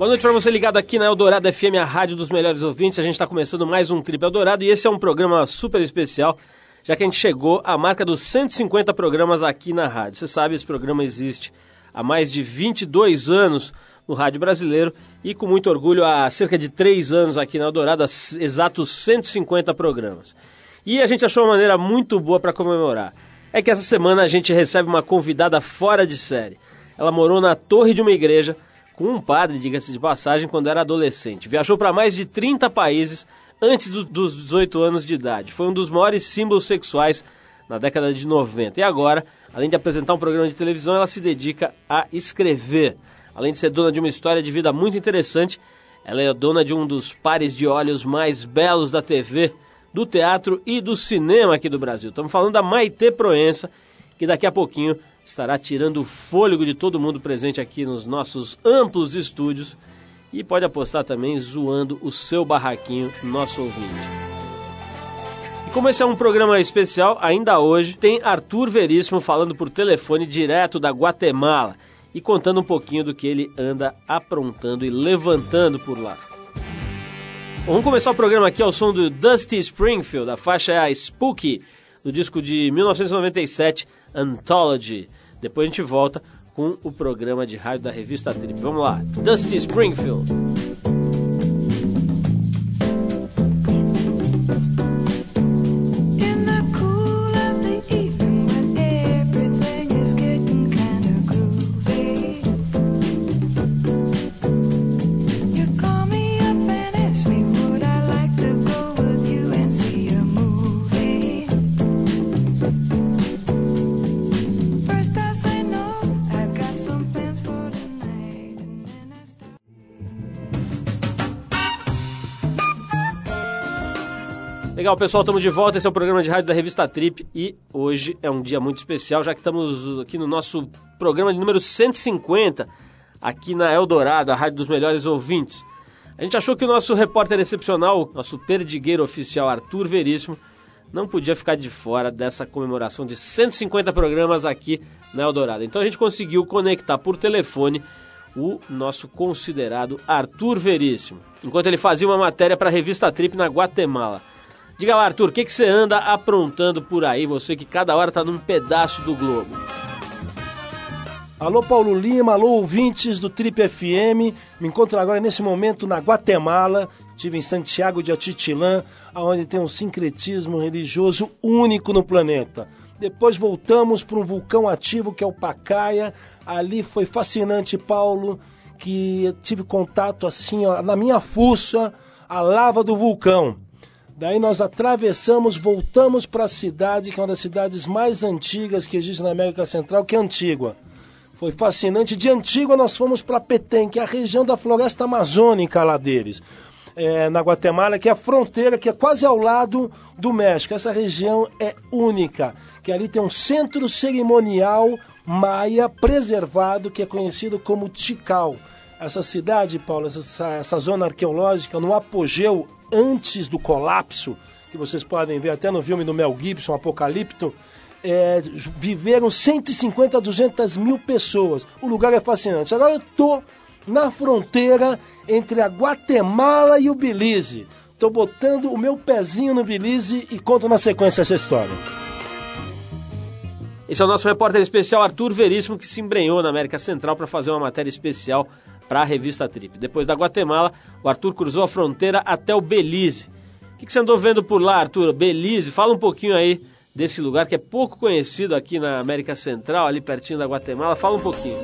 Boa noite para você ligado aqui na Eldorado FM, a rádio dos melhores ouvintes. A gente está começando mais um Trip Eldorado e esse é um programa super especial, já que a gente chegou à marca dos 150 programas aqui na rádio. Você sabe, esse programa existe há mais de 22 anos no rádio brasileiro e com muito orgulho há cerca de 3 anos aqui na Eldorado, exatos 150 programas. E a gente achou uma maneira muito boa para comemorar. É que essa semana a gente recebe uma convidada fora de série. Ela morou na torre de uma igreja com um padre, diga-se de passagem, quando era adolescente. Viajou para mais de 30 países antes do, dos 18 anos de idade. Foi um dos maiores símbolos sexuais na década de 90. E agora, além de apresentar um programa de televisão, ela se dedica a escrever. Além de ser dona de uma história de vida muito interessante, ela é dona de um dos pares de olhos mais belos da TV, do teatro e do cinema aqui do Brasil. Estamos falando da Maite Proença, que daqui a pouquinho estará tirando o fôlego de todo mundo presente aqui nos nossos amplos estúdios e pode apostar também zoando o seu barraquinho, nosso ouvinte. E como esse é um programa especial, ainda hoje tem Arthur Veríssimo falando por telefone direto da Guatemala e contando um pouquinho do que ele anda aprontando e levantando por lá. Bom, vamos começar o programa aqui ao som do Dusty Springfield, a faixa é a Spooky, do disco de 1997, Anthology. Depois a gente volta com o programa de rádio da revista Trip. Vamos lá, Dusty Springfield. Legal, pessoal, estamos de volta. Esse é o programa de rádio da revista Trip e hoje é um dia muito especial, já que estamos aqui no nosso programa de número 150, aqui na Eldorado, a rádio dos melhores ouvintes. A gente achou que o nosso repórter excepcional, nosso perdigueiro oficial Arthur Veríssimo, não podia ficar de fora dessa comemoração de 150 programas aqui na Eldorado. Então a gente conseguiu conectar por telefone o nosso considerado Arthur Veríssimo, enquanto ele fazia uma matéria para a revista Trip na Guatemala. Diga lá, Arthur, o que, que você anda aprontando por aí, você que cada hora está num pedaço do globo? Alô Paulo Lima, alô ouvintes do Trip FM. Me encontro agora nesse momento na Guatemala. Estive em Santiago de Atitilã, onde tem um sincretismo religioso único no planeta. Depois voltamos para um vulcão ativo que é o Pacaia. Ali foi fascinante, Paulo, que tive contato assim, ó, na minha fuça, a lava do vulcão. Daí nós atravessamos, voltamos para a cidade, que é uma das cidades mais antigas que existe na América Central, que é Antígua. Foi fascinante. De Antígua nós fomos para Petém, que é a região da floresta amazônica lá deles. É, na Guatemala, que é a fronteira, que é quase ao lado do México. Essa região é única, que ali tem um centro cerimonial maia preservado, que é conhecido como Tikal. Essa cidade, Paulo, essa, essa zona arqueológica, no apogeu antes do colapso, que vocês podem ver até no filme do Mel Gibson, Apocalipto, é, viveram 150 a 200 mil pessoas. O lugar é fascinante. Agora eu estou na fronteira entre a Guatemala e o Belize. Estou botando o meu pezinho no Belize e conto na sequência essa história. Esse é o nosso repórter especial Arthur Veríssimo, que se embrenhou na América Central para fazer uma matéria especial para a revista Trip. Depois da Guatemala, o Arthur cruzou a fronteira até o Belize. O que, que você andou vendo por lá, Arthur? Belize, fala um pouquinho aí desse lugar que é pouco conhecido aqui na América Central, ali pertinho da Guatemala. Fala um pouquinho.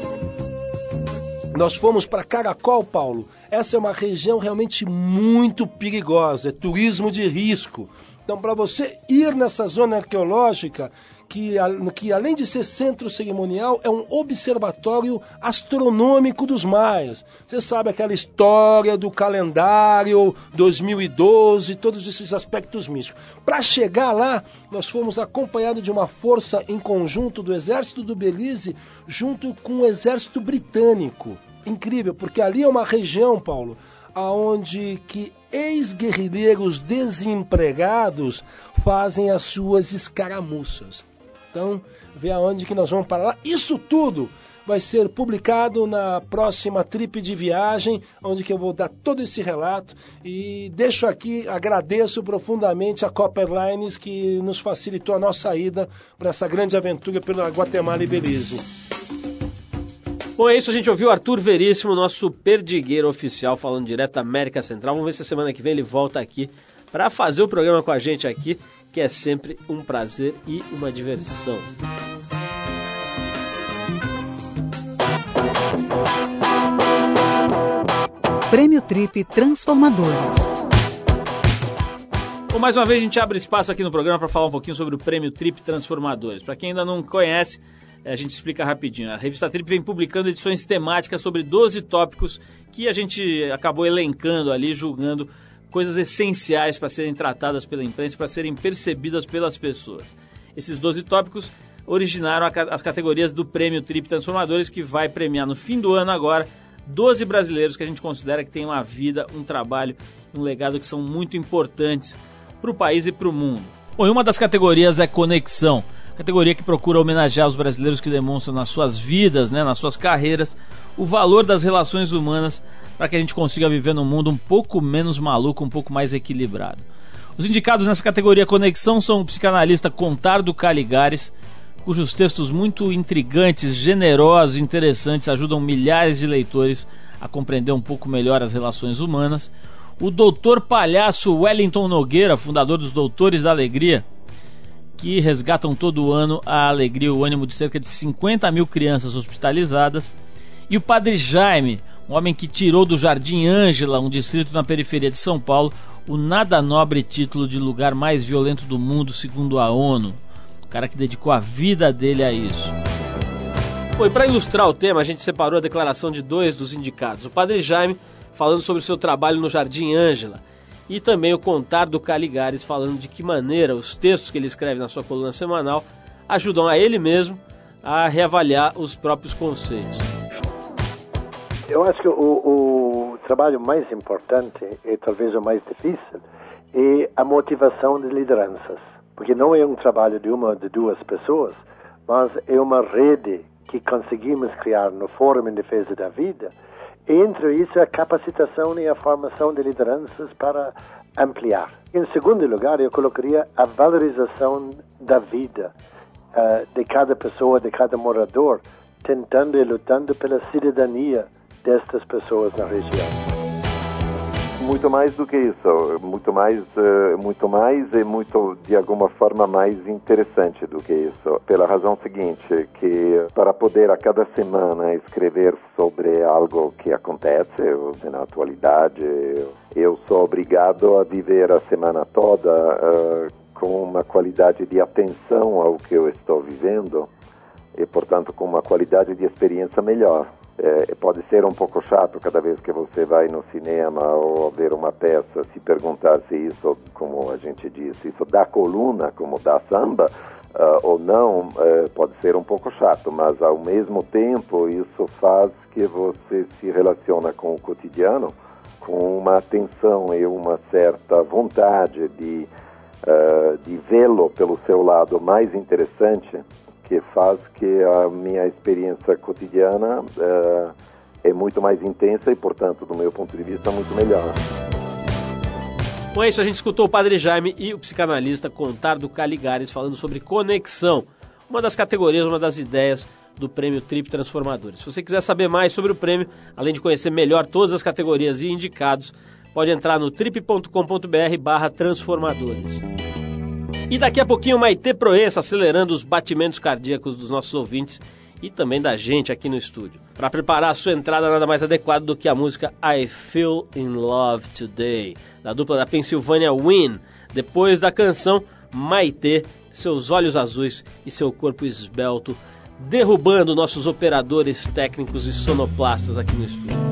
Nós fomos para Caracol, Paulo. Essa é uma região realmente muito perigosa, é turismo de risco. Então, para você ir nessa zona arqueológica, que, que além de ser centro cerimonial, é um observatório astronômico dos maias. Você sabe aquela história do calendário 2012, todos esses aspectos místicos. Para chegar lá, nós fomos acompanhados de uma força em conjunto do exército do Belize junto com o exército britânico. Incrível, porque ali é uma região, Paulo, aonde que ex-guerrilheiros desempregados fazem as suas escaramuças. Então, vê aonde que nós vamos parar. Isso tudo vai ser publicado na próxima trip de viagem, onde que eu vou dar todo esse relato e deixo aqui, agradeço profundamente a Copper Lines que nos facilitou a nossa ida para essa grande aventura pela Guatemala e Belize. Bom, é isso, a gente ouviu Arthur Veríssimo, nosso perdigueiro oficial, falando direto da América Central. Vamos ver se a semana que vem ele volta aqui para fazer o programa com a gente aqui, que é sempre um prazer e uma diversão. Prêmio Trip Transformadores. Bom, mais uma vez a gente abre espaço aqui no programa para falar um pouquinho sobre o Prêmio Trip Transformadores. Para quem ainda não conhece, a gente explica rapidinho. A revista Trip vem publicando edições temáticas sobre 12 tópicos que a gente acabou elencando ali, julgando coisas essenciais para serem tratadas pela imprensa, para serem percebidas pelas pessoas. Esses 12 tópicos originaram as categorias do Prêmio Trip Transformadores, que vai premiar no fim do ano agora 12 brasileiros que a gente considera que têm uma vida, um trabalho, um legado que são muito importantes para o país e para o mundo. Bom, e uma das categorias é Conexão categoria que procura homenagear os brasileiros que demonstram nas suas vidas, né, nas suas carreiras, o valor das relações humanas para que a gente consiga viver num mundo um pouco menos maluco, um pouco mais equilibrado. Os indicados nessa categoria Conexão são o psicanalista Contardo Caligares, cujos textos muito intrigantes, generosos e interessantes ajudam milhares de leitores a compreender um pouco melhor as relações humanas. O doutor palhaço Wellington Nogueira, fundador dos Doutores da Alegria, que resgatam todo ano a alegria e o ânimo de cerca de 50 mil crianças hospitalizadas. E o Padre Jaime, um homem que tirou do Jardim Ângela, um distrito na periferia de São Paulo, o nada nobre título de lugar mais violento do mundo, segundo a ONU. O cara que dedicou a vida dele a isso. Foi para ilustrar o tema, a gente separou a declaração de dois dos indicados. O Padre Jaime falando sobre o seu trabalho no Jardim Ângela e também o Contar do Caligares, falando de que maneira os textos que ele escreve na sua coluna semanal ajudam a ele mesmo a reavaliar os próprios conceitos. Eu acho que o, o trabalho mais importante e talvez o mais difícil é a motivação de lideranças, porque não é um trabalho de uma de duas pessoas, mas é uma rede que conseguimos criar no Fórum em Defesa da Vida entre isso, a capacitação e a formação de lideranças para ampliar. Em segundo lugar, eu colocaria a valorização da vida uh, de cada pessoa, de cada morador, tentando e lutando pela cidadania destas pessoas na região muito mais do que isso, muito mais, uh, muito mais e muito de alguma forma mais interessante do que isso. Pela razão seguinte, que para poder a cada semana escrever sobre algo que acontece na atualidade, eu sou obrigado a viver a semana toda uh, com uma qualidade de atenção ao que eu estou vivendo e, portanto, com uma qualidade de experiência melhor. É, pode ser um pouco chato cada vez que você vai no cinema ou ver uma peça se perguntar se isso, como a gente disse, isso dá coluna, como dá samba, uh, ou não, uh, pode ser um pouco chato, mas ao mesmo tempo isso faz que você se relaciona com o cotidiano com uma atenção e uma certa vontade de, uh, de vê-lo pelo seu lado mais interessante que faz que a minha experiência cotidiana uh, é muito mais intensa e, portanto, do meu ponto de vista, muito melhor. Com isso, a gente escutou o Padre Jaime e o psicanalista Contardo Caligares falando sobre conexão, uma das categorias, uma das ideias do prêmio Trip Transformadores. Se você quiser saber mais sobre o prêmio, além de conhecer melhor todas as categorias e indicados, pode entrar no trip.com.br barra transformadores. E daqui a pouquinho, Maite Proença acelerando os batimentos cardíacos dos nossos ouvintes e também da gente aqui no estúdio. Para preparar a sua entrada, nada mais adequado do que a música I Feel in Love Today, da dupla da Pennsylvania Win. Depois da canção, Maite, seus olhos azuis e seu corpo esbelto, derrubando nossos operadores técnicos e sonoplastas aqui no estúdio.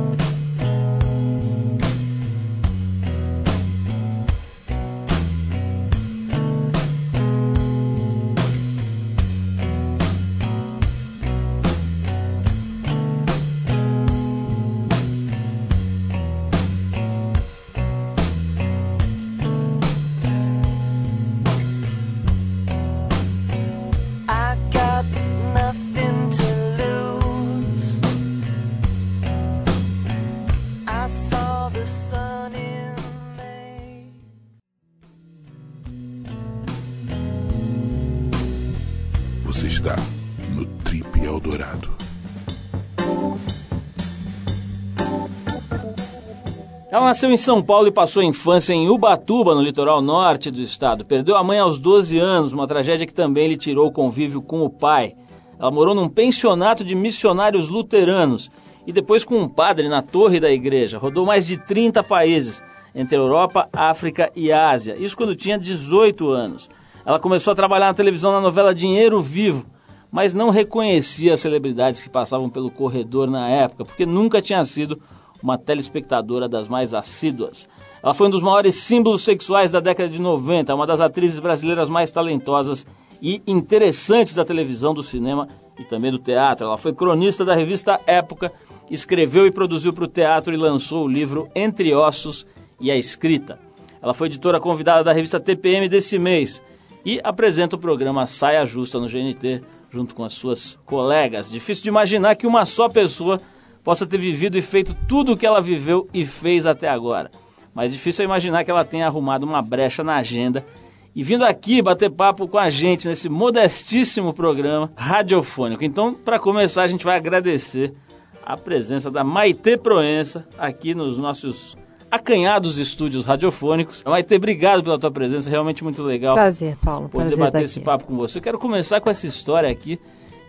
Nasceu em São Paulo e passou a infância em Ubatuba, no litoral norte do estado. Perdeu a mãe aos 12 anos, uma tragédia que também lhe tirou o convívio com o pai. Ela morou num pensionato de missionários luteranos e depois com um padre na torre da igreja. Rodou mais de 30 países, entre Europa, África e Ásia. Isso quando tinha 18 anos. Ela começou a trabalhar na televisão na novela Dinheiro Vivo, mas não reconhecia as celebridades que passavam pelo corredor na época, porque nunca tinha sido uma telespectadora das mais assíduas. Ela foi um dos maiores símbolos sexuais da década de 90, uma das atrizes brasileiras mais talentosas e interessantes da televisão, do cinema e também do teatro. Ela foi cronista da revista Época, escreveu e produziu para o teatro e lançou o livro Entre Ossos e a Escrita. Ela foi editora convidada da revista TPM desse mês e apresenta o programa Saia Justa no GNT, junto com as suas colegas. Difícil de imaginar que uma só pessoa possa ter vivido e feito tudo o que ela viveu e fez até agora. Mas difícil é imaginar que ela tenha arrumado uma brecha na agenda e vindo aqui bater papo com a gente nesse modestíssimo programa radiofônico. Então, para começar, a gente vai agradecer a presença da Maite Proença aqui nos nossos acanhados estúdios radiofônicos. Maite, obrigado pela tua presença, realmente muito legal. Prazer, Paulo. Poder Prazer bater esse papo com você. Eu quero começar com essa história aqui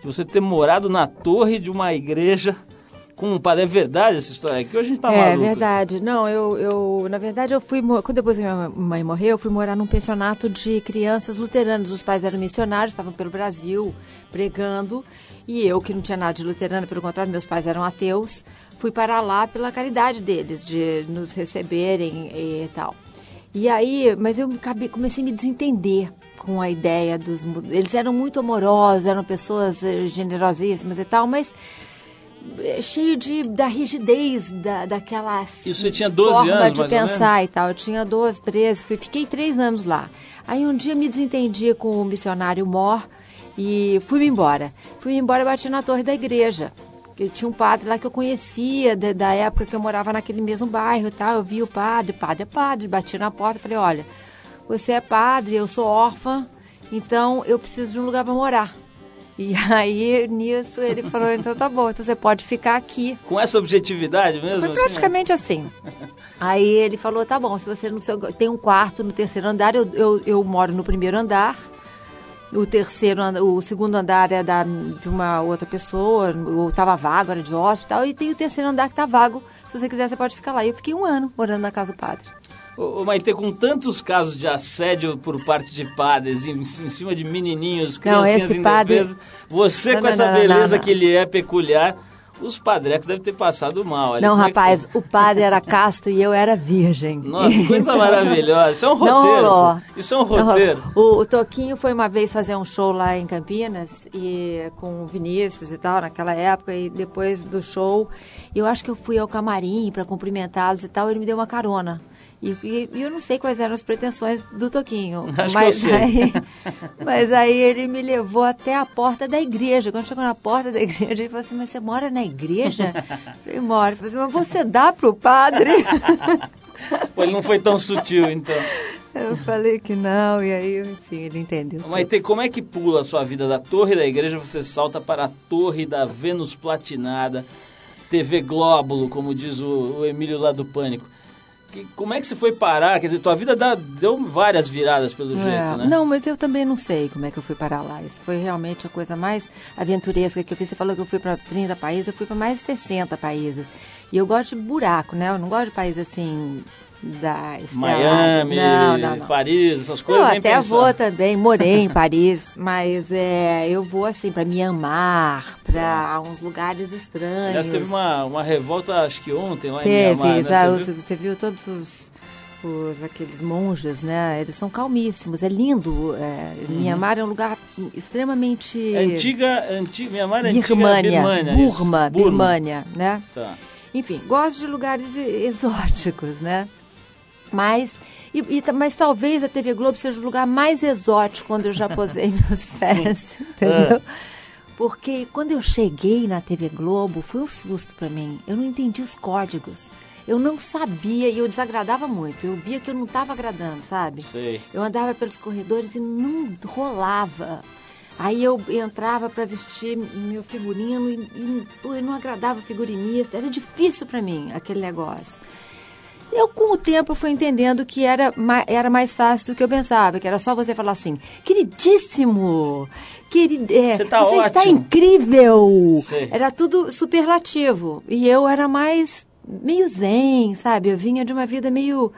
de você ter morado na torre de uma igreja com padre. É verdade essa história aqui? Hoje a gente tá É maluco. verdade. Não, eu, eu, na verdade, eu fui, quando depois que minha mãe morreu, eu fui morar num pensionato de crianças luteranas. Os pais eram missionários, estavam pelo Brasil pregando, e eu, que não tinha nada de luterana, pelo contrário, meus pais eram ateus, fui para lá pela caridade deles, de nos receberem e tal. E aí, mas eu comecei a me desentender com a ideia dos. Eles eram muito amorosos, eram pessoas eh, generosíssimas e tal, mas cheio de da rigidez da, daquela Isso você tinha 12 forma anos, de pensar e tal. Eu tinha 12, 13, fui, fiquei três anos lá. Aí um dia me desentendi com o missionário Mor e fui-me embora. Fui-me embora e bati na torre da igreja. E tinha um padre lá que eu conhecia da, da época que eu morava naquele mesmo bairro e tal. Eu vi o padre, padre é padre, bati na porta e falei, olha, você é padre, eu sou órfã, então eu preciso de um lugar para morar. E aí, nisso, ele falou, então tá bom, então você pode ficar aqui. Com essa objetividade mesmo? Foi assim? praticamente assim. Aí ele falou, tá bom, se você seu, tem um quarto no terceiro andar, eu, eu, eu moro no primeiro andar. O terceiro, o segundo andar é da, de uma outra pessoa, ou tava vago, era de hóspede e tal, e tem o terceiro andar que tá vago. Se você quiser, você pode ficar lá. E eu fiquei um ano morando na casa do padre. Ô, ô, Maite, com tantos casos de assédio por parte de padres em, em cima de menininhos, Não, criancinhas esse padre- indefesas, você Não, com não, essa não, não, beleza não. que ele é peculiar, os padrecos devem ter passado mal. Olha, Não, como é que rapaz, o padre era casto e eu era virgem. Nossa, coisa Então, maravilhosa. Isso é um Não roteiro. rolou. pô. Isso é um Não, roteiro. O, o Toquinho foi uma vez fazer um show lá em Campinas e com o Vinícius e tal, naquela época, e depois do show, eu acho que eu fui ao camarim para cumprimentá-los e tal, ele me deu uma carona. E, e- eu não sei quais eram as pretensões do Toquinho. Acho que mas, eu sei. Aí, mas aí ele me levou até a porta da igreja. Quando chegou na porta da igreja, ele falou assim, mas você mora na igreja? Eu falei, moro. Ele falou assim, mas você dá pro padre? Pô, ele não foi tão sutil, então. Eu falei que não, e aí, enfim, ele entendeu. Maite, como é que pula a sua vida da torre da igreja, você salta para a torre da Vênus Platinada, TV Glóbulo, como diz o, o Emílio lá do Pânico. Que- como é que você foi parar? Quer dizer, tua vida dá- deu várias viradas pelo É, jeito, né? Não, mas eu também não sei como é que eu fui parar lá. Isso foi realmente a coisa mais aventuresca que eu fiz. Você falou que eu fui para 30 países, eu fui para mais de 60 países. E eu gosto de buraco, né? Eu não gosto de país assim da estrelada. Miami, não, não, não. Paris, essas Eu coisas nem até pensar. vou também, morei em Paris, mas é, eu vou assim para Mianmar, para uns lugares estranhos. Aliás, teve uma, uma revolta, acho que ontem, lá em Teve, Mianmar, né? tá, Você viu? você viu todos os, os- aqueles monges, né? Eles são calmíssimos, é lindo. É, Mianmar é um lugar extremamente É Antiga, antiga, Mianmar é antiga Birmania, Birmania. isso. Burma, Burma. Birmania, né? Tá. Enfim, gosto de lugares exóticos, né? Mas, e, e mas talvez a TV Globo seja o lugar mais exótico onde eu já posei meus pés, entendeu? Porque quando eu cheguei na TV Globo, foi um susto para mim. Eu não entendi os códigos. Eu não sabia e eu desagradava muito. Eu via que eu não estava agradando, sabe? Sei. Eu andava pelos corredores e não rolava. Aí eu entrava para vestir meu figurino e, e eu não agradava o figurinista. Era difícil para mim aquele negócio. Eu, com o tempo, fui entendendo que era, era mais fácil do que eu pensava, que era só você falar assim, queridíssimo, querido, é, Você tá está ótimo." incrível. Sei. Era tudo superlativo. E eu era mais meio zen, sabe? Eu vinha de uma vida meio,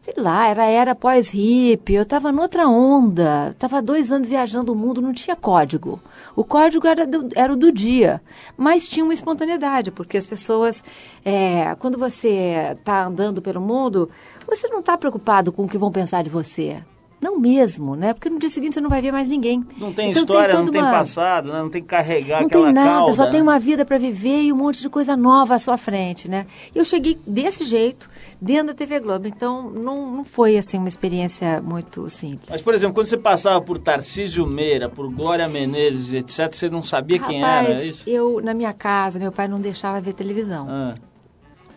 sei lá, era era pós-hippie, eu estava noutra onda, estava dois anos viajando o mundo, não tinha código. O código era, do, era o do dia, mas tinha uma espontaneidade, porque as pessoas, é, quando você está andando pelo mundo, você não está preocupado com o que vão pensar de você. Não mesmo, né? Porque no dia seguinte você não vai ver mais ninguém. Não tem Então, história, não toda tem uma- passado, né? não tem que carregar não aquela tem nada, cauda, só tem né? uma vida para viver e um monte de coisa nova à sua frente, né? E eu cheguei desse jeito dentro da TV Globo, então não, não foi assim uma experiência muito simples. Mas, por exemplo, quando você passava por Tarcísio Meira, por Glória Menezes, etc., você não sabia quem Rapaz, era, é isso? eu na minha casa, meu pai não deixava ver televisão. Ah,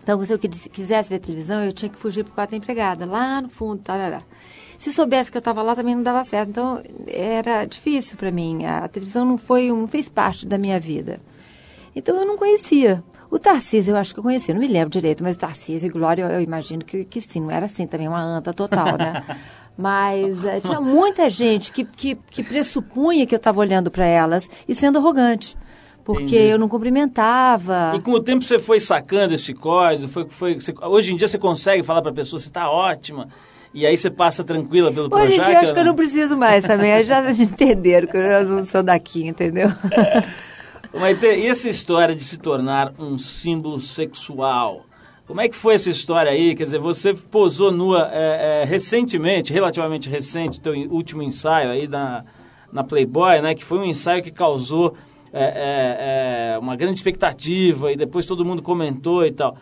Então, se eu quis- quisesse ver televisão, eu tinha que fugir pro quarto da empregada, lá no fundo, tarará. Se soubesse que eu estava lá, também não dava certo. Então, era difícil para mim. A televisão não foi, não fez parte da minha vida. Então, eu não conhecia. O Tarcísio, eu acho que eu conhecia, não me lembro direito, mas o Tarcísio e Glória, eu, eu imagino que, que sim, não era assim também, uma anta total, né? Mas eh, tinha muita gente que, que, que pressupunha que eu estava olhando para elas e sendo arrogante. Porque Entendi. eu não cumprimentava. E com o tempo você foi sacando esse código, foi, foi, você- hoje em dia você consegue falar para a pessoa, você está ótima, e aí você passa tranquila pelo Hoje em Projac, dia eu acho que eu ou não preciso mais também. Já entenderam que eu não sou daqui, entendeu? Mas te- e essa história de se tornar um símbolo sexual? Como é que foi essa história aí? Quer dizer, você posou nua é, é, recentemente, relativamente recente, teu último ensaio aí na, na Playboy, né? Que foi um ensaio que causou é, é, é, uma grande expectativa e depois todo mundo comentou e tal.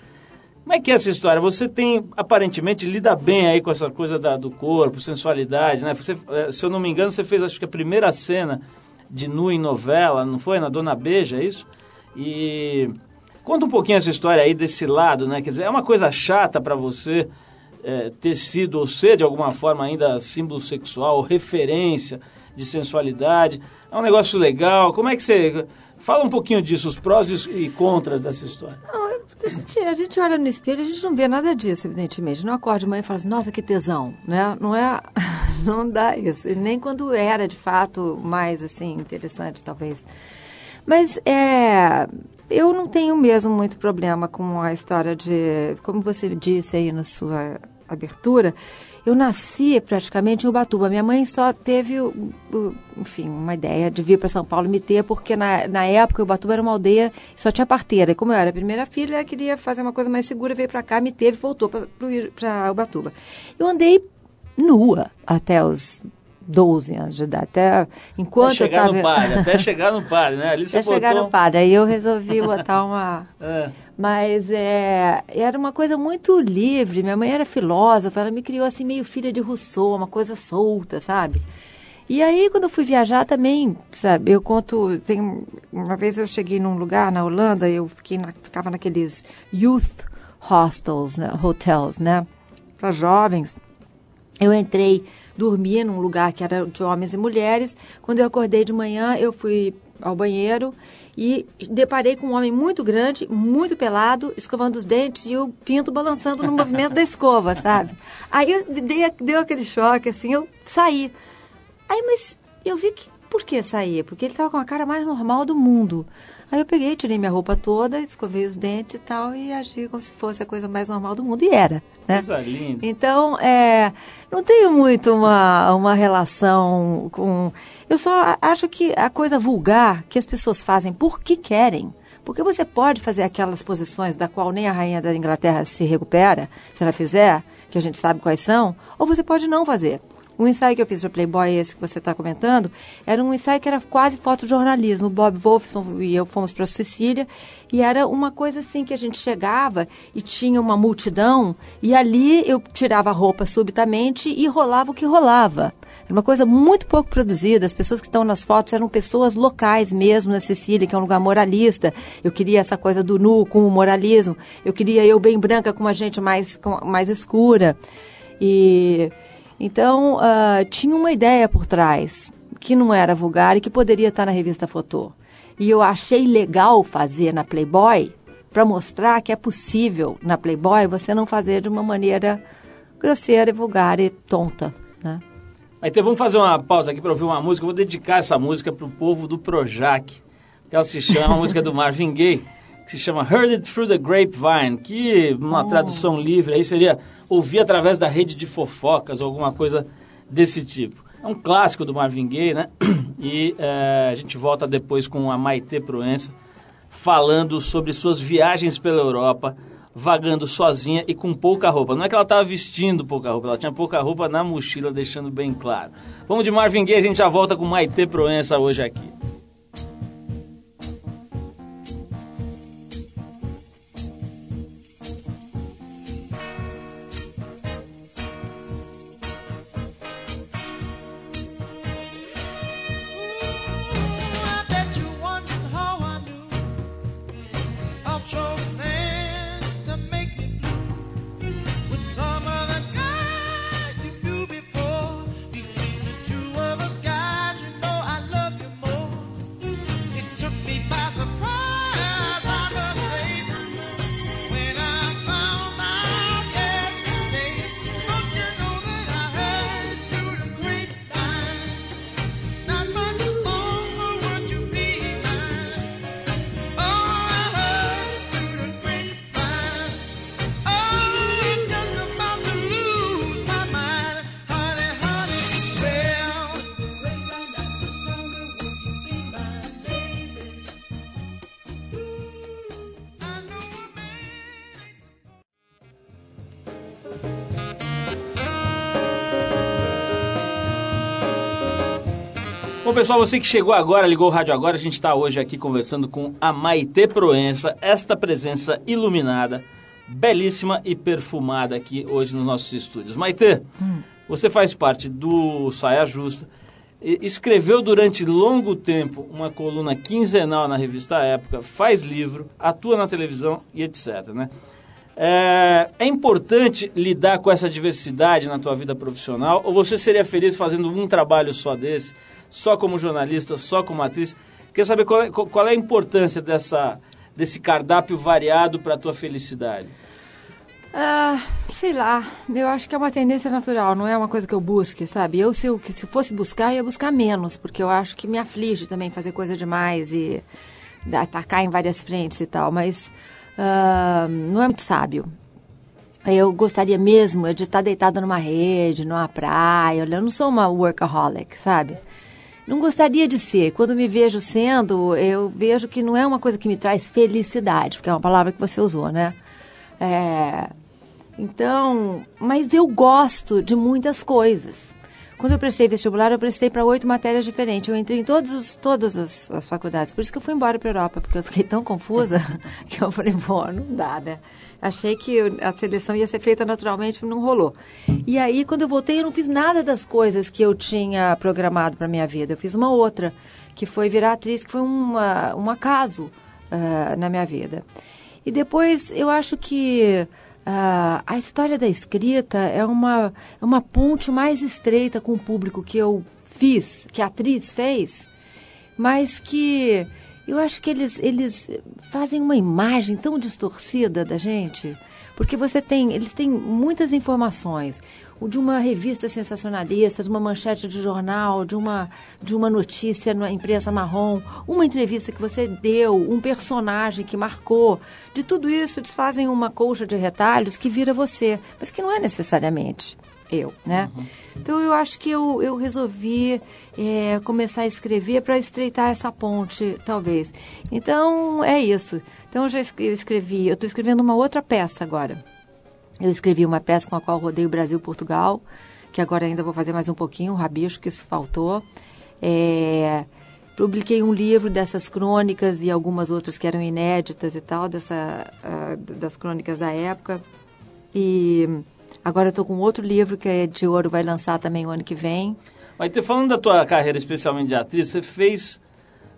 Como é que é essa história? Você tem, aparentemente, lida bem aí com essa coisa da- do corpo, sensualidade, né? Você, eh, se eu não me engano, você fez, acho que a primeira cena de nu em novela, não foi? Na Dona Beija, é isso? E conta um pouquinho essa história aí desse lado, né? Quer dizer, é uma coisa chata para você eh, ter sido ou ser, de alguma forma, ainda símbolo sexual ou referência de sensualidade. É um negócio legal. Como é que você... Fala um pouquinho disso, os prós e contras dessa história. A, gente, a gente olha no espelho a gente não vê nada disso, evidentemente. Não acorda de manhã e fala assim, nossa, que tesão, né? Não é... Não dá isso. Nem quando era, de fato, mais, assim, interessante, talvez. Mas, é... Eu não tenho mesmo muito problema com a história de... Como você disse aí na sua abertura, eu nasci praticamente em Ubatuba. Minha mãe só teve, enfim, uma ideia de vir para São Paulo me ter, porque na, na época Ubatuba era uma aldeia só tinha parteira. E como eu era a primeira filha, ela queria fazer uma coisa mais segura, veio para cá, me teve voltou para Ubatuba. Eu andei nua até os 12 anos de idade, até enquanto até chegar eu estava... no padre, até chegar no padre, né? Ali Até chegar botou... no padre. Aí eu resolvi botar uma... É. Mas é, era uma coisa muito livre. Minha mãe era filósofa, ela me criou assim meio filha de Rousseau, uma coisa solta, sabe? E aí quando eu fui viajar também, sabe, eu conto, tem uma vez eu cheguei num lugar na Holanda, eu fiquei na- ficava naqueles youth hostels, né, hotels, né, para jovens. Eu entrei, dormi num lugar que era de homens e mulheres. Quando eu acordei de manhã, eu fui ao banheiro e deparei com um homem muito grande, muito pelado, escovando os dentes e o pinto balançando no movimento da escova, sabe? Aí eu dei, deu aquele choque, assim, eu saí. Aí, mas eu vi que. Por que sair? Porque ele estava com a cara mais normal do mundo. Aí eu peguei, tirei minha roupa toda, escovei os dentes e tal, e agi como se fosse a coisa mais normal do mundo. E era, né? Coisa linda. Então, é, não tenho muito uma, uma relação com. Eu só acho que a coisa vulgar que as pessoas fazem porque querem. Porque você pode fazer aquelas posições da qual nem a rainha da Inglaterra se recupera, se ela fizer, que a gente sabe quais são, ou você pode não fazer. O ensaio que eu fiz para Playboy, esse que você está comentando, era um ensaio que era quase fotojornalismo. Bob Wolfson e eu fomos para Sicília e era uma coisa assim que a gente chegava e tinha uma multidão e ali eu tirava a roupa subitamente e rolava o que rolava. Era uma coisa muito pouco produzida. As pessoas que estão nas fotos eram pessoas locais mesmo na Sicília, que é um lugar moralista. Eu queria essa coisa do nu com o moralismo. Eu queria eu bem branca com uma gente mais, com- mais escura. E então, ah, tinha uma ideia por trás que não era vulgar e que poderia estar na revista Fotô. E eu achei legal fazer na Playboy para mostrar que é possível na Playboy você não fazer de uma maneira grosseira, e vulgar e tonta, né? Então vamos fazer uma pausa aqui para ouvir uma música. Eu vou dedicar essa música para o povo do Projac. Que ela se chama, a música do Marvin Gaye, que se chama Heard It Through the Grapevine, que numa oh. tradução livre aí seria ouvir através da rede de fofocas ou alguma coisa desse tipo. É um clássico do Marvin Gaye, né? E é, a gente volta depois com a Maite Proença falando sobre suas viagens pela Europa, vagando sozinha e com pouca roupa. Não é que ela estava vestindo pouca roupa, ela tinha pouca roupa na mochila, deixando bem claro. Vamos de Marvin Gaye, a gente já volta com Maite Proença hoje aqui. Bom, pessoal, você que chegou agora, ligou o rádio agora, a gente está hoje aqui conversando com a Maite Proença, esta presença iluminada, belíssima e perfumada aqui hoje nos nossos estúdios. Maite, hum. você faz parte do Saia Justa, escreveu durante longo tempo uma coluna quinzenal na revista Época, faz livro, atua na televisão e etc. Né? É, é, importante lidar com essa diversidade na tua vida profissional ou você seria feliz fazendo um trabalho só desse? Só como jornalista, só como atriz. Quer saber qual é, qual é a importância dessa, desse cardápio variado para a tua felicidade? Ah, sei lá, eu acho que é uma tendência natural, não é uma coisa que eu busque, sabe? Eu, se eu se fosse buscar, ia buscar menos, porque eu acho que me aflige também fazer coisa demais e atacar em várias frentes e tal, mas uh, não é muito sábio. Eu gostaria mesmo de estar deitada numa rede, numa praia, eu não sou uma workaholic, sabe? Não gostaria de ser. Quando me vejo sendo, eu vejo que não é uma coisa que me traz felicidade, porque é uma palavra que você usou, né? É... Então, mas eu gosto de muitas coisas. Quando eu prestei vestibular, eu prestei para oito matérias diferentes. Eu entrei em todos os, todas as, as, faculdades. Por isso que eu fui embora para a Europa, porque eu fiquei tão confusa que eu falei, pô, não dá, né? Achei que a seleção ia ser feita naturalmente, não rolou. E aí, quando eu voltei, eu não fiz nada das coisas que eu tinha programado para minha vida. Eu fiz uma outra, que foi virar atriz, que foi uma, um acaso uh, na minha vida. E depois, eu acho que Uh, a história da escrita é uma, é uma ponte mais estreita com o público que eu fiz, que a atriz fez, mas que eu acho que eles, eles fazem uma imagem tão distorcida da gente, porque você tem, eles têm muitas informações de uma revista sensacionalista, de uma manchete de jornal, de uma, de uma notícia na imprensa marrom, uma entrevista que você deu, um personagem que marcou. De tudo isso, eles fazem uma colcha de retalhos que vira você, mas que não é necessariamente eu, né? Uhum. Então eu acho que eu, eu resolvi é, começar a escrever para estreitar essa ponte, talvez. Então é isso. Então eu já escrevi, eu estou escrevendo uma outra peça agora. Eu escrevi uma peça com a qual rodei o Brasil e Portugal, que agora ainda vou fazer mais um pouquinho, um rabicho, que isso faltou. É, publiquei um livro dessas crônicas e algumas outras que eram inéditas e tal, dessa, uh, das crônicas da época. E agora estou com outro livro que é de ouro, vai lançar também o ano que vem. Mas falando da tua carreira, especialmente de atriz, você fez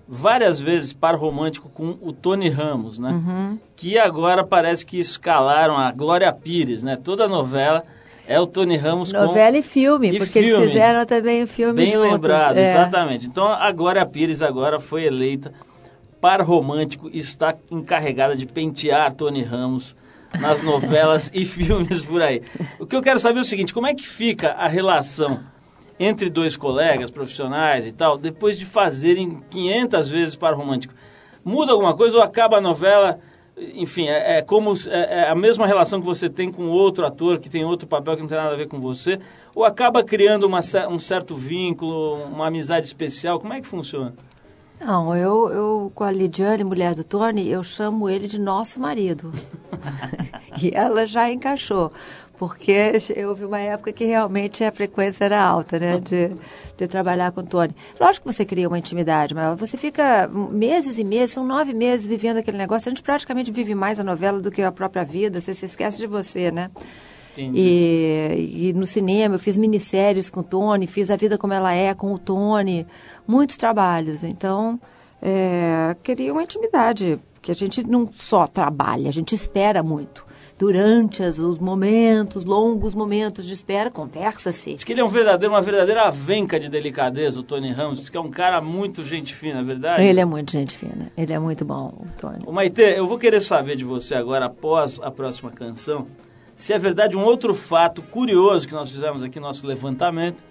várias vezes par romântico com o Tony Ramos, né? Uhum. Que agora parece que escalaram a Glória Pires, né? Toda a novela É o Tony Ramos com... Novela e filme, E porque filme. eles fizeram também o filme Bem juntos. lembrado, é. exatamente. Então a Glória Pires agora foi eleita par romântico e está encarregada de pentear Tony Ramos nas novelas e filmes por aí. O que eu quero saber é o seguinte, como é que fica a relação entre dois colegas profissionais e tal, depois de fazerem 500 vezes par romântico? Muda alguma coisa ou acaba a novela... Enfim, é, é como é, é a mesma relação que você tem com outro ator que tem outro papel que não tem nada a ver com você, ou acaba criando uma um certo vínculo, uma amizade especial? Como é que funciona? Não, eu, eu com a Lidiane, mulher do Tony, eu chamo ele de nosso marido. e ela já encaixou. Porque houve uma época que realmente a frequência era alta, né? De, de trabalhar com o Tony. Lógico que você cria uma intimidade, mas você fica meses e meses, são nove meses vivendo aquele negócio. A gente praticamente vive mais a novela do que a própria vida. Você se esquece de você, né? E, e no cinema eu fiz minisséries com o Tony, fiz A Vida Como Ela É com o Tony, muitos trabalhos. Então, é, queria uma intimidade, porque a gente não só trabalha, a gente espera muito. Durante as- os momentos, longos momentos de espera, conversa-se. Diz que ele é um verdadeiro, uma verdadeira avenca de delicadeza, o Tony Ramos. Diz que é um cara muito gente fina, é verdade? Ele é muito gente fina, ele é muito bom, o Tony. Ô, Maite, eu vou querer saber de você agora, após a próxima canção, se é verdade um outro fato curioso que nós fizemos aqui no nosso levantamento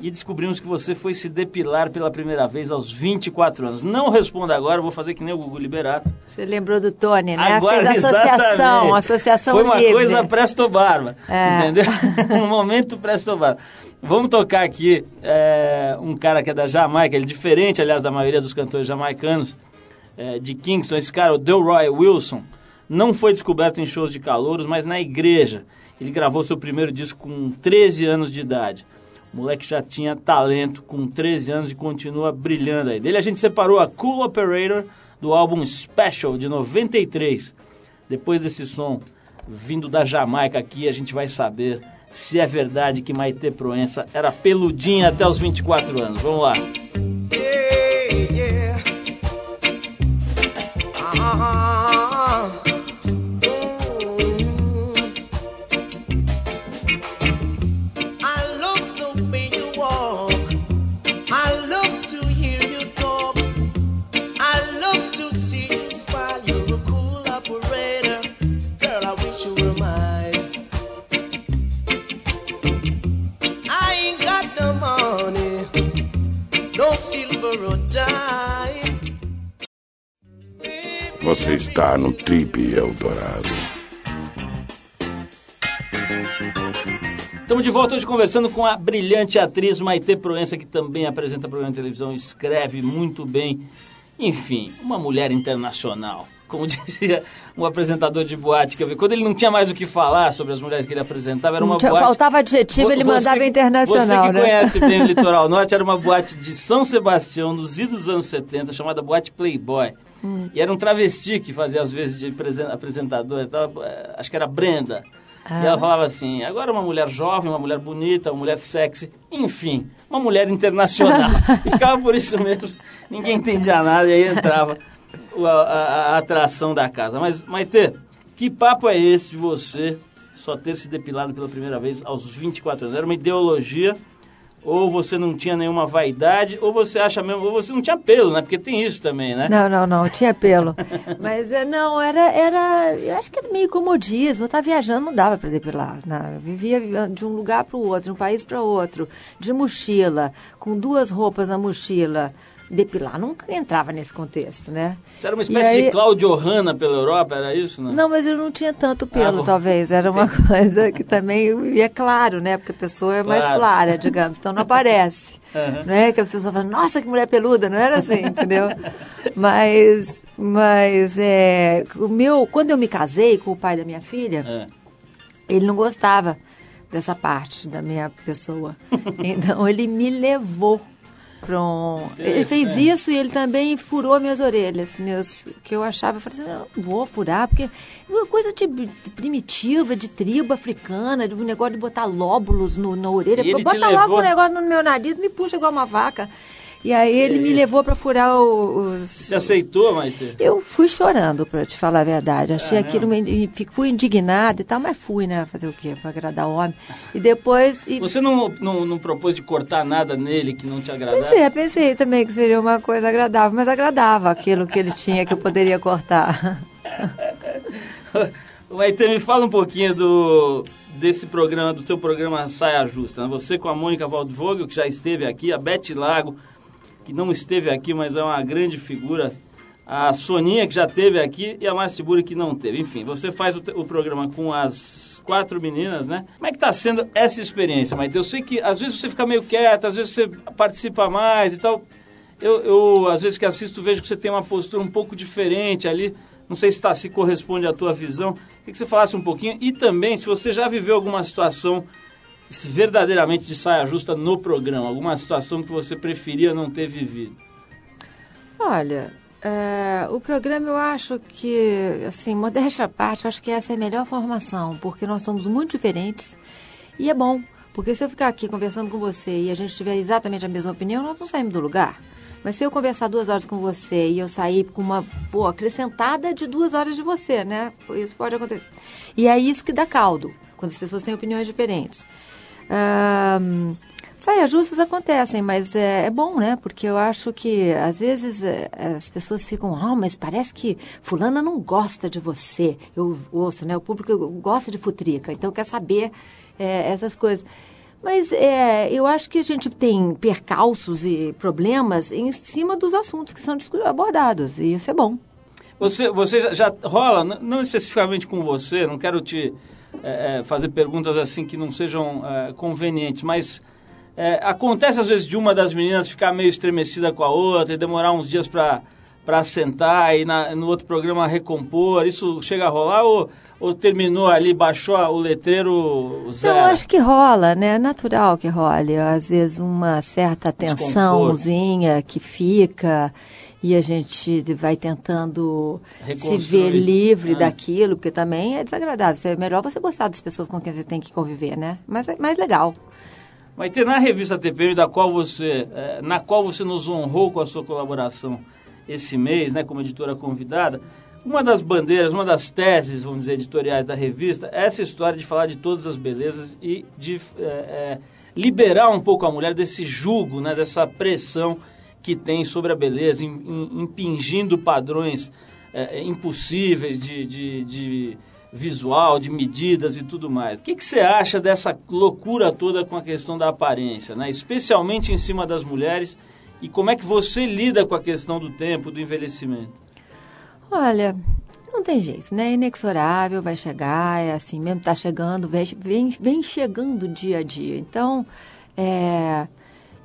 e descobrimos que você foi se depilar pela primeira vez aos 24 anos. Não responda agora, vou fazer que nem o Gugu Liberato. Você lembrou do Tony, né? Agora, Fez associação, exatamente. associação Foi uma livre. coisa presto barba, É. entendeu? um momento presto barba. Vamos tocar aqui é, um cara que é da Jamaica, ele é diferente, aliás, da maioria dos cantores jamaicanos, é, de Kingston. Esse cara, o Delroy Wilson, não foi descoberto em shows de calouros, mas na igreja. Ele gravou seu primeiro disco com 13 anos de idade. O moleque já tinha talento com 13 anos e continua brilhando aí. Dele a gente separou a Cool Operator do álbum Special de 93. Depois desse som vindo da Jamaica aqui, a gente vai saber se é verdade que Maite Proença era peludinha até os 24 anos. Vamos lá. Você está no Trip Eldorado. Estamos de volta hoje conversando com a brilhante atriz Maite Proença, que também apresenta programa de televisão, escreve muito bem. Enfim, uma mulher internacional. Como dizia um apresentador de boate que eu vi. Quando ele não tinha mais o que falar sobre as mulheres que ele apresentava, era uma tinha- boate... faltava adjetivo, ele mandava internacional, Você que né? conhece bem o Litoral Norte, era uma boate de São Sebastião, nos idos dos anos 70, chamada Boate Playboy. Hum. E era um travesti que fazia às vezes de apresen- apresentador, tava, eh, acho que era Brenda. Ah. E ela falava assim, agora uma mulher jovem, uma mulher bonita, uma mulher sexy, enfim, uma mulher internacional. e ficava por isso mesmo, ninguém entendia nada e aí entrava a, a- a atração da casa. Mas, Maite, que papo é esse de você só ter se depilado pela primeira vez aos 24 anos? Era uma ideologia ou você não tinha nenhuma vaidade, ou você acha mesmo, ou você não tinha pelo, né? Porque tem isso também, né? Não, não, não, tinha pelo. Mas é, não, era, era. Eu acho que era meio comodismo. Eu estava viajando, não dava para depilar. Não, eu vivia de um lugar para o outro, de um país para outro, de mochila, com duas roupas na mochila. Depilar nunca entrava nesse contexto, né? Você era uma espécie aí- de Claudio Hanna pela Europa, era isso, né? Não, mas eu não tinha tanto Ah, pelo, bom. talvez. Era uma coisa que também. É claro, né? Porque a pessoa é mais Claro. clara, digamos. Então não aparece. Né? Que a pessoa fala, nossa, que mulher peluda. Não era assim, entendeu? Mas, mas é, o meu, quando eu me casei com o pai da minha filha, É. ele não gostava dessa parte da minha pessoa. Então ele me levou para um. Ele fez isso e ele também furou minhas orelhas, meus que eu achava, eu falei assim, não, não vou furar, porque é uma coisa de, de primitiva, de tribo africana, de um negócio de botar lóbulos no, na orelha. Bota logo levou? um negócio no meu nariz, me puxa igual uma vaca. E aí ele me levou para furar o- os. Você aceitou, Maite? Eu fui chorando, para te falar a verdade. Achei É aquilo, e fico- fui indignada e tal, mas fui, né? Fazer o quê? Para agradar o homem. E depois. E, Você não, não, não propôs de cortar nada nele que não te agradasse? Pensei, pensei também que seria uma coisa agradável, mas agradava aquilo que ele tinha que eu poderia cortar. Maite, me fala um pouquinho do, desse programa, do teu programa Saia Justa. né? Você com a Mônica Waldvogel, que já esteve aqui, a Beth Lago, que não esteve aqui, mas é uma grande figura, a Soninha, que já esteve aqui, e a Márcia Buri, que não teve. Enfim, você faz o, o programa com as quatro meninas, né? Como é que está sendo essa experiência, Maite? Eu sei que às vezes você fica meio quieta, às vezes você participa mais e tal. Eu, eu, às vezes que assisto, vejo que você tem uma postura um pouco diferente ali. Não sei se, tá, se corresponde à tua visão. Queria que você falasse um pouquinho. E também, se você já viveu alguma situação verdadeiramente de saia justa no programa. Alguma situação que você preferia não ter vivido. Olha, é, o programa eu acho que, assim, modéstia à parte, eu acho que essa é a melhor formação, porque nós somos muito diferentes e é bom. Porque se eu ficar aqui conversando com você e a gente tiver exatamente a mesma opinião, nós não saímos do lugar. Mas se eu conversar duas horas com você e eu sair com uma boa acrescentada de duas horas de você, né? Isso pode acontecer. E é isso que dá caldo, quando as pessoas têm opiniões diferentes. Ahn, Saias justas acontecem, mas é, é bom, né? Porque eu acho que às vezes é, as pessoas ficam, ah, mas parece que fulana não gosta de você. Eu ouço, né? O público gosta de futrica, então quer saber é, essas coisas. Mas é, eu acho que a gente tem percalços e problemas em cima dos assuntos que são abordados, e isso é bom. Você, você já, já rola, não especificamente com você, não quero te é, é, fazer perguntas assim que não sejam é, convenientes, mas é, acontece às vezes de uma das meninas ficar meio estremecida com a outra e demorar uns dias para para sentar e na, no outro programa recompor. Isso chega a rolar ou, ou terminou ali, baixou o letreiro zero? Eu acho que rola, né? É natural que role. Às vezes uma certa tensãozinha que fica e a gente vai tentando se ver livre Ah. daquilo, porque também é desagradável. É melhor você gostar das pessoas com quem você tem que conviver, né? Mas é mais legal. Vai ter na revista TPM, da qual você, eh, na qual você nos honrou com a sua colaboração esse mês, né, como editora convidada, uma das bandeiras, uma das teses, vamos dizer, editoriais da revista, é essa história de falar de todas as belezas e de eh, eh, liberar um pouco a mulher desse jugo, né, dessa pressão que tem sobre a beleza, im- im- impingindo padrões eh, impossíveis de, de, de visual, de medidas e tudo mais. O que, que você acha dessa loucura toda com a questão da aparência, né? especialmente em cima das mulheres? E como é que você lida com a questão do tempo, do envelhecimento? Olha, não tem jeito, né? Inexorável, vai chegar, é assim mesmo, tá chegando, vem, vem chegando dia a dia. Então, é,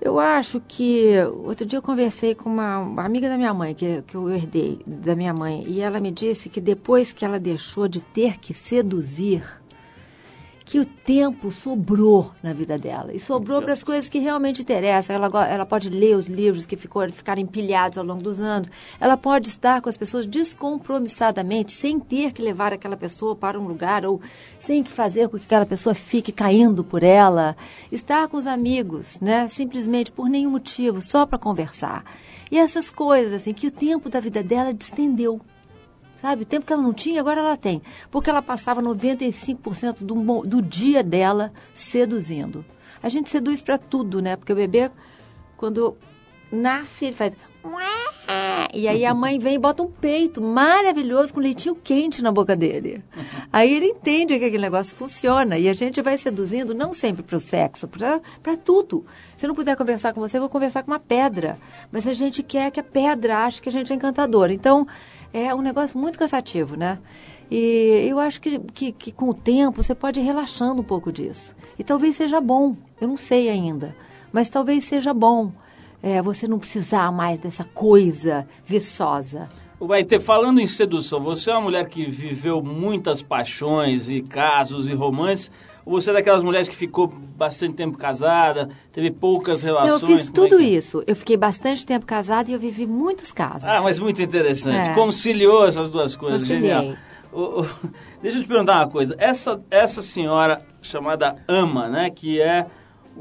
eu acho que. Outro dia eu conversei com uma, amiga da minha mãe, que, que eu herdei da minha mãe, e ela me disse que depois que ela deixou de ter que seduzir, que o tempo sobrou na vida dela. E sobrou para as coisas que realmente interessam. Ela, ela pode ler os livros que ficou, ficaram empilhados ao longo dos anos. Ela pode estar com as pessoas descompromissadamente, sem ter que levar aquela pessoa para um lugar ou sem que fazer com que aquela pessoa fique caindo por ela. Estar com os amigos, né? Simplesmente por nenhum motivo, só para conversar. E essas coisas, assim, que o tempo da vida dela distendeu. Sabe? O tempo que ela não tinha, agora ela tem. Porque ela passava 95% do, do dia dela seduzindo. A gente seduz para tudo, né? Porque o bebê, quando nasce, ele faz. E aí a mãe vem e bota um peito maravilhoso com leitinho quente na boca dele. Aí ele entende que aquele negócio funciona. E a gente vai seduzindo não sempre para o sexo, para tudo. Se não puder conversar com você, eu vou conversar com uma pedra. Mas a gente quer que a pedra ache que a gente é encantadora. Então, é um negócio muito cansativo, né? E eu acho que, que, que com o tempo você pode ir relaxando um pouco disso. E talvez seja bom, eu não sei ainda, mas talvez seja bom é, você não precisar mais dessa coisa viçosa. Vai ter falando em sedução, você é uma mulher que viveu muitas paixões e casos e romances, ou você é daquelas mulheres que ficou bastante tempo casada, teve poucas relações? eu fiz é tudo é? isso. Eu fiquei bastante tempo casada e eu vivi muitos casos. Ah, mas muito interessante. É. Conciliou essas duas coisas, Conciliei. genial. Deixa eu te perguntar uma coisa. Essa, essa senhora chamada Ama, né, que é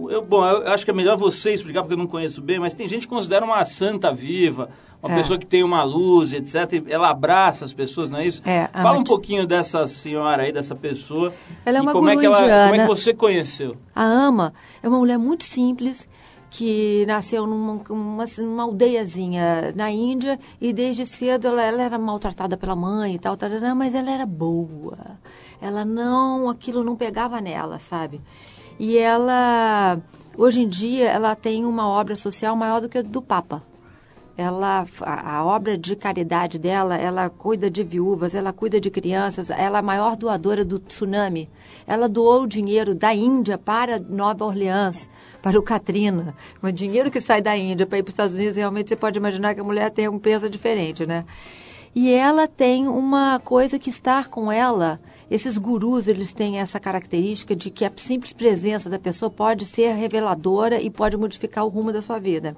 Eu, bom, eu acho que é melhor você explicar, porque eu não conheço bem, mas tem gente que considera uma santa viva, uma É. pessoa que tem uma luz, etc. Ela abraça as pessoas, não é isso? É, Fala um pouquinho dessa senhora aí, dessa pessoa. Ela é uma como é que ela, Como é indiana. que você conheceu? A Ama é uma mulher muito simples que nasceu numa, uma, numa aldeiazinha na Índia e desde cedo ela, ela era maltratada pela mãe e tal, tarará, mas ela era boa. Ela não, aquilo não pegava nela, sabe? E ela, hoje em dia, ela tem uma obra social maior do que a do Papa. Ela, a, obra de caridade dela, ela cuida de viúvas, ela cuida de crianças, ela é a maior doadora do tsunami. Ela doou o dinheiro da Índia para Nova Orleans, para o Katrina. O dinheiro que sai da Índia para ir para os Estados Unidos, realmente você pode imaginar que a mulher tem um peso diferente, né? E ela tem uma coisa que estar com ela, esses gurus, eles têm essa característica de que a simples presença da pessoa pode ser reveladora e pode modificar o rumo da sua vida.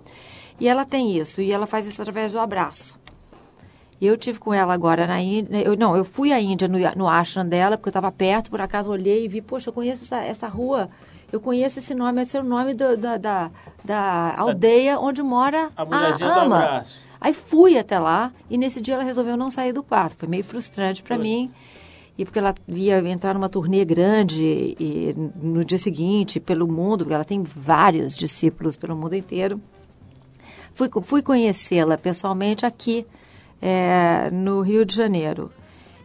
E ela tem isso, e ela faz isso através do abraço. Eu tive com ela agora na Índia. Eu, não, eu fui à Índia no, no ashram dela, porque eu estava perto, por acaso olhei e vi, poxa, eu conheço essa, essa rua, eu conheço esse nome, esse é o nome do- da, da, da aldeia onde mora A a ama. Aí fui até lá e nesse dia ela resolveu não sair do quarto. Foi meio frustrante para mim. E porque ela ia entrar numa turnê grande e no dia seguinte pelo mundo, porque ela tem vários discípulos pelo mundo inteiro. Fui, fui conhecê-la pessoalmente aqui é, no Rio de Janeiro.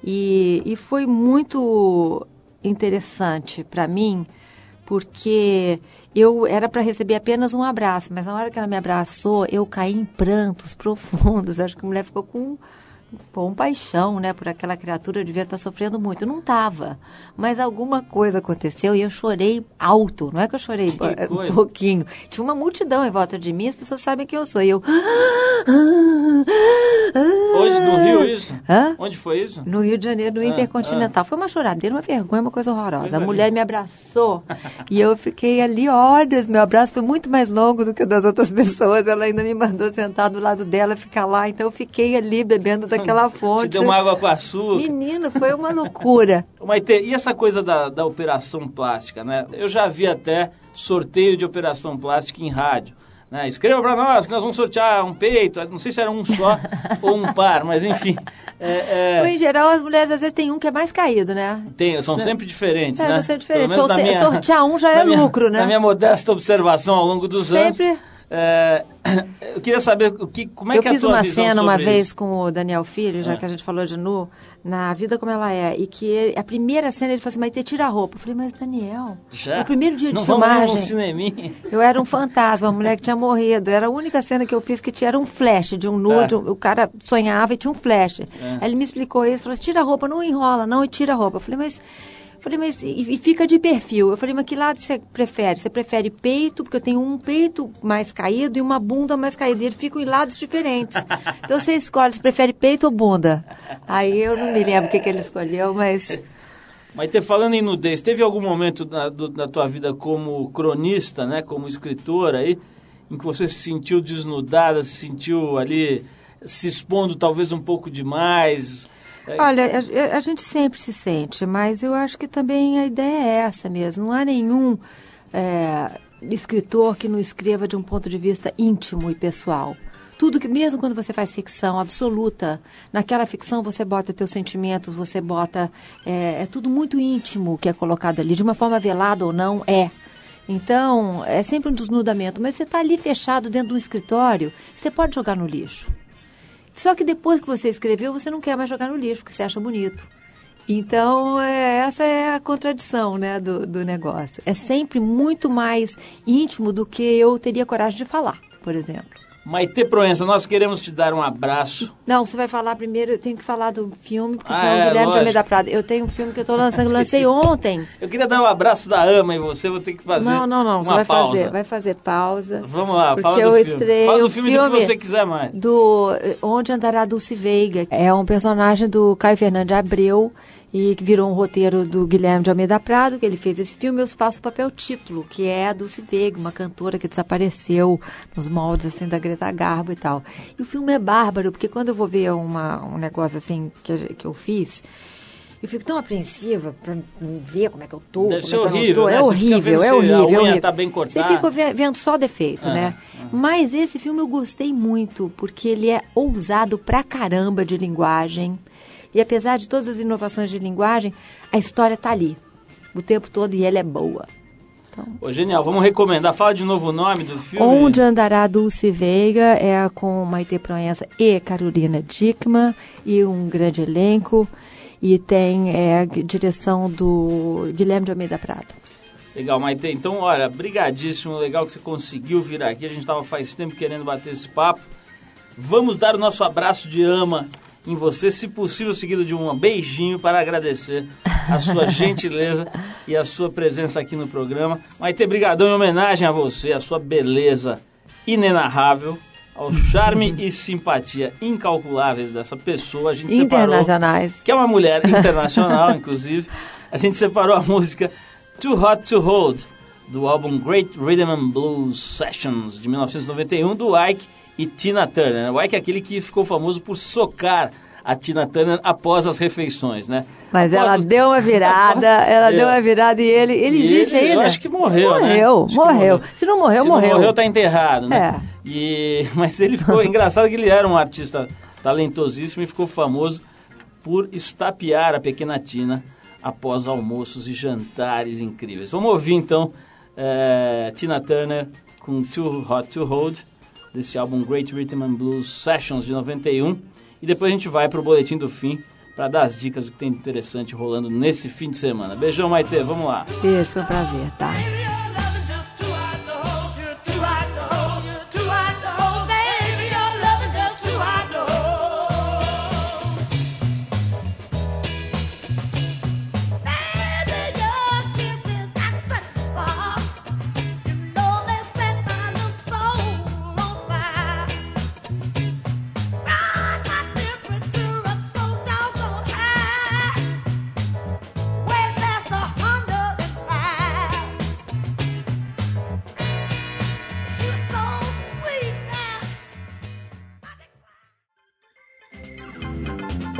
E, e foi muito interessante para mim, porque eu era para receber apenas um abraço, mas na hora que ela me abraçou, eu caí em prantos profundos. Acho que a mulher ficou com com paixão, né, por aquela criatura, eu devia estar sofrendo muito. Não estava, mas alguma coisa aconteceu e eu chorei alto. Não é que eu chorei um coisa. pouquinho. Tinha uma multidão em volta de mim, as pessoas sabem quem eu sou. E eu. Hoje no Rio isso? Hã? Onde foi isso? No Rio de Janeiro, no Ah, Intercontinental. Foi uma choradeira, uma vergonha, uma coisa horrorosa. Coisa a mulher me abraçou e eu fiquei ali horas. Meu abraço foi muito mais longo do que o das outras pessoas. Ela ainda me mandou sentar do lado dela, ficar lá. Então eu fiquei ali bebendo daquela fonte. Te deu uma água com açúcar. Menino, foi uma loucura. Maite, e essa coisa da, da operação plástica, né? Eu já vi até sorteio de operação plástica em rádio. Né? Escreva para nós que nós vamos sortear um peito, não sei se era um só ou um par, mas enfim. é, é, Em geral, as mulheres às vezes tem um que é mais caído, né? tem, são sempre diferentes, É, né? são sempre diferentes. Sorte- sortear um já é minha- lucro, né? Na minha modesta observação ao longo dos Sempre. anos. É, eu queria saber o que, como é eu que é a fiz tua uma visão cena uma sobre vez isso? com o Daniel Filho, já É. que a gente falou de nu, na Vida Como Ela É, e que ele- a primeira cena ele falou assim, mas te tira a roupa. Eu falei, mas Daniel, Já? no primeiro dia de não vamos filmagem, cineminha. eu era um fantasma, uma mulher que tinha morrido. Era a única cena que eu fiz que tinha era um flash de um nude, Tá. um- o cara sonhava e tinha um flash. É. Aí ele me explicou isso, falou assim, tira a roupa, não enrola, não, e tira a roupa. Eu falei, mas... Falei, mas e, e fica de perfil. Eu falei, mas que lado você prefere? Você prefere peito, porque eu tenho um peito mais caído e uma bunda mais caída. E eles ficam em lados diferentes. Então você escolhe, você prefere peito ou bunda? Aí eu não me lembro o que, que ele escolheu, mas. Mas te falando em nudez, teve algum momento na, do- na tua vida como cronista, né, como escritora aí, em que você se sentiu desnudada, se sentiu ali se expondo talvez um pouco demais? É, Olha, a, a gente sempre se sente, mas eu acho que também a ideia é essa mesmo. Não há nenhum é, escritor que não escreva de um ponto de vista íntimo e pessoal. Tudo que, mesmo quando você faz ficção absoluta, naquela ficção você bota teus sentimentos, você bota. É, é tudo muito íntimo que é colocado ali, de uma forma velada ou não, é. Então, é sempre um desnudamento, mas você está ali fechado dentro de um escritório, você pode jogar no lixo. Só que depois que você escreveu, você não quer mais jogar no lixo, porque você acha bonito. Então, é, essa é a contradição né, do, do negócio. É sempre muito mais íntimo do que eu teria coragem de falar, por exemplo. Maite Proença, nós queremos te dar um abraço. Não, você vai falar primeiro, eu tenho que falar do filme, porque Ah, senão é, o Guilherme de. Almeida Prado. Eu tenho um filme que eu estou lançando, lancei ontem. Eu queria dar um abraço da ama em você, vou ter que fazer Não, não, não, você vai pausa. fazer, vai fazer pausa. Vamos lá, porque fala do eu filme. estrei Fala do o filme do que você quiser mais. Do eh, Onde Andará Dulce Veiga. É um personagem do Caio Fernando de Abreu e que virou um roteiro do Guilherme de Almeida Prado, que ele fez esse filme. Eu faço o papel título, que é a Dulce Veiga, uma cantora que desapareceu nos moldes assim da Greta Garbo e tal. E o filme é bárbaro, porque quando eu vou ver uma, um negócio assim que, a que eu fiz, Eu fico tão apreensiva pra não ver como é que eu tô. Deve como ser é que eu não horrível, tô. né? É Você fica vendo horrível, é a horrível. é unha horrível. tá bem Você cortada. fica ve- vendo só defeito, Ah, né? Mas esse filme eu gostei muito, porque ele é ousado pra caramba de linguagem. E apesar de todas as inovações de linguagem, a história tá ali. O tempo todo e ela é boa. Ô, genial, vamos recomendar. Fala de novo o nome do filme. Onde andará Dulce Veiga é com Maite Proença e Carolina Dickman e um grande elenco. E tem é, a direção do Guilherme de Almeida Prado. Legal, Maite. Então, olha, brigadíssimo. Legal que você conseguiu vir aqui. A gente estava faz tempo querendo bater esse papo. Vamos dar o nosso abraço de ama em você, se possível, seguido de um beijinho para agradecer a sua gentileza e a sua presença aqui no programa. Maite, brigadão em homenagem a você, a sua beleza inenarrável, ao charme e simpatia incalculáveis dessa pessoa. A gente separou Internacionais. que é uma mulher internacional, inclusive. A gente separou a música Too Hot to Hold, do álbum Great Rhythm and Blues Sessions, de 1991, do Ike e Tina Turner. O Ike é aquele que ficou famoso por socar a Tina Turner após as refeições, né? Mas Após ela as- deu uma virada, ela É. deu uma virada e ele, ele E existe ele, ainda. Eu acho que morreu, né? Morreu, Acho que morreu. Se não morreu, Se morreu. não morreu, tá enterrado, né? É. E, mas ele ficou engraçado que ele era um artista talentosíssimo e ficou famoso por estapear a pequena Tina após almoços e jantares incríveis. Vamos ouvir então eh, Tina Turner com Too Hot to Hold, desse álbum Great Rhythm and Blues Sessions de 91. E depois a gente vai pro boletim do fim para dar as dicas do que tem de interessante rolando nesse fim de semana. Beijão, Maite, vamos lá. Beijo, foi um prazer, tá?